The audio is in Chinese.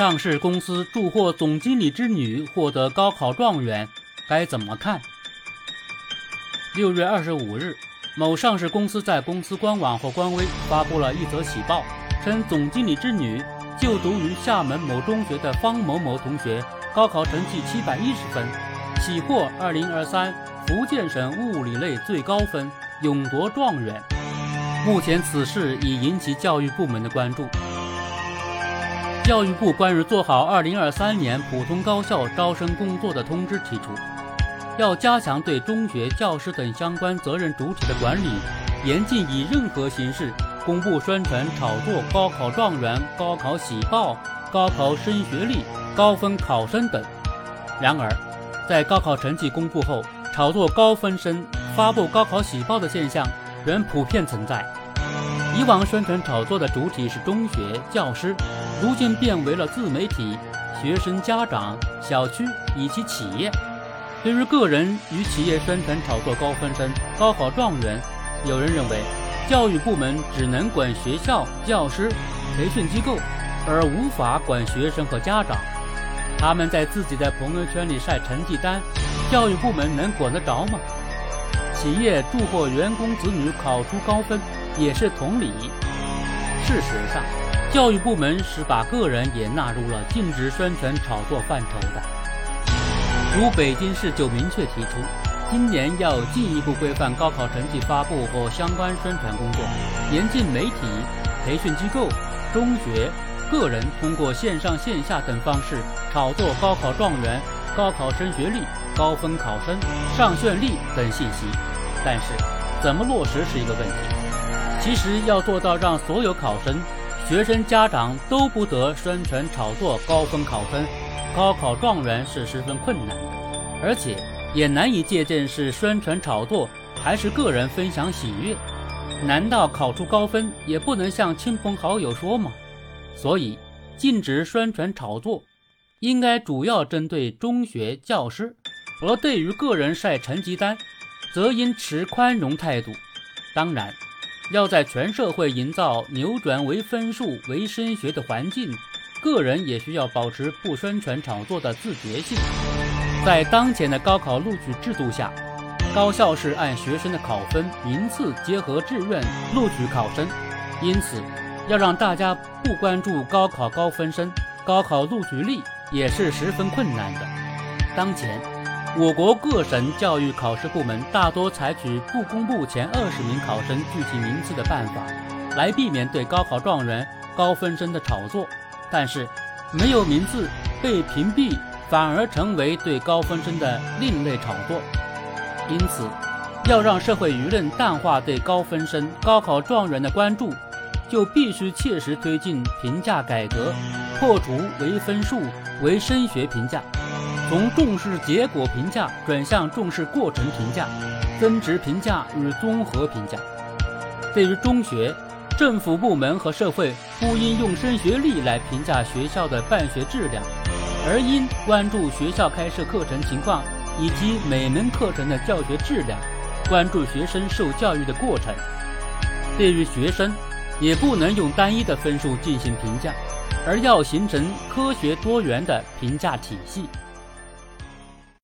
上市公司祝贺总经理之女获得高考状元，该怎么看？六月二十五日，某上市公司在公司官网或官微发布了一则喜报，称总经理之女就读于厦门某中学的方某某同学高考成绩七百一十分，喜获二零二三福建省物理类最高分，勇夺状元。目前此事已引起教育部门的关注。教育部关于做好2023年普通高校招生工作的通知提出，要加强对中学教师等相关责任主体的管理，严禁以任何形式公布宣传炒作高考状元、高考喜报、高考升学历、高分考生等。然而，在高考成绩公布后，炒作高分生、发布高考喜报的现象仍普遍存在。以往宣传炒作的主体是中学教师。如今变为了自媒体、学生、家长、小区以及企业。对于个人与企业宣传炒作高分生、高考状元，有人认为，教育部门只能管学校、教师、培训机构，而无法管学生和家长。他们在自己的朋友圈里晒成绩单，教育部门能管得着吗？企业祝贺员工子女考出高分，也是同理。事实上，教育部门是把个人也纳入了禁止宣传炒作范畴的。如北京市就明确提出，今年要进一步规范高考成绩发布和相关宣传工作，严禁媒体、培训机构、中学、个人通过线上线下等方式炒作高考状元、高考升学率、高分考生、上卷率等信息。但是，怎么落实是一个问题。其实要做到让所有考生。学生家长都不得宣传炒作高分考分、高考状元是十分困难，而且也难以界定是宣传炒作还是个人分享喜悦。难道考出高分也不能向亲朋好友说吗？所以禁止宣传炒作，应该主要针对中学教师，而对于个人晒成绩单，则应持宽容态度。当然。要在全社会营造扭转为分数为升学的环境，个人也需要保持不宣传炒作的自觉性。在当前的高考录取制度下，高校是按学生的考分名次结合志愿录取考生，因此要让大家不关注高考高分生、高考录取率也是十分困难的。当前。我国各省教育考试部门大多采取不公布前二十名考生具体名次的办法，来避免对高考状元、高分生的炒作。但是，没有名次被屏蔽，反而成为对高分生的另类炒作。因此，要让社会舆论淡化对高分生、高考状元的关注，就必须切实推进评价改革，破除唯分数、唯升学评价。从重视结果评价转向重视过程评价、增值评价与综合评价。对于中学，政府部门和社会不应用升学率来评价学校的办学质量，而应关注学校开设课程情况以及每门课程的教学质量，关注学生受教育的过程。对于学生，也不能用单一的分数进行评价，而要形成科学多元的评价体系。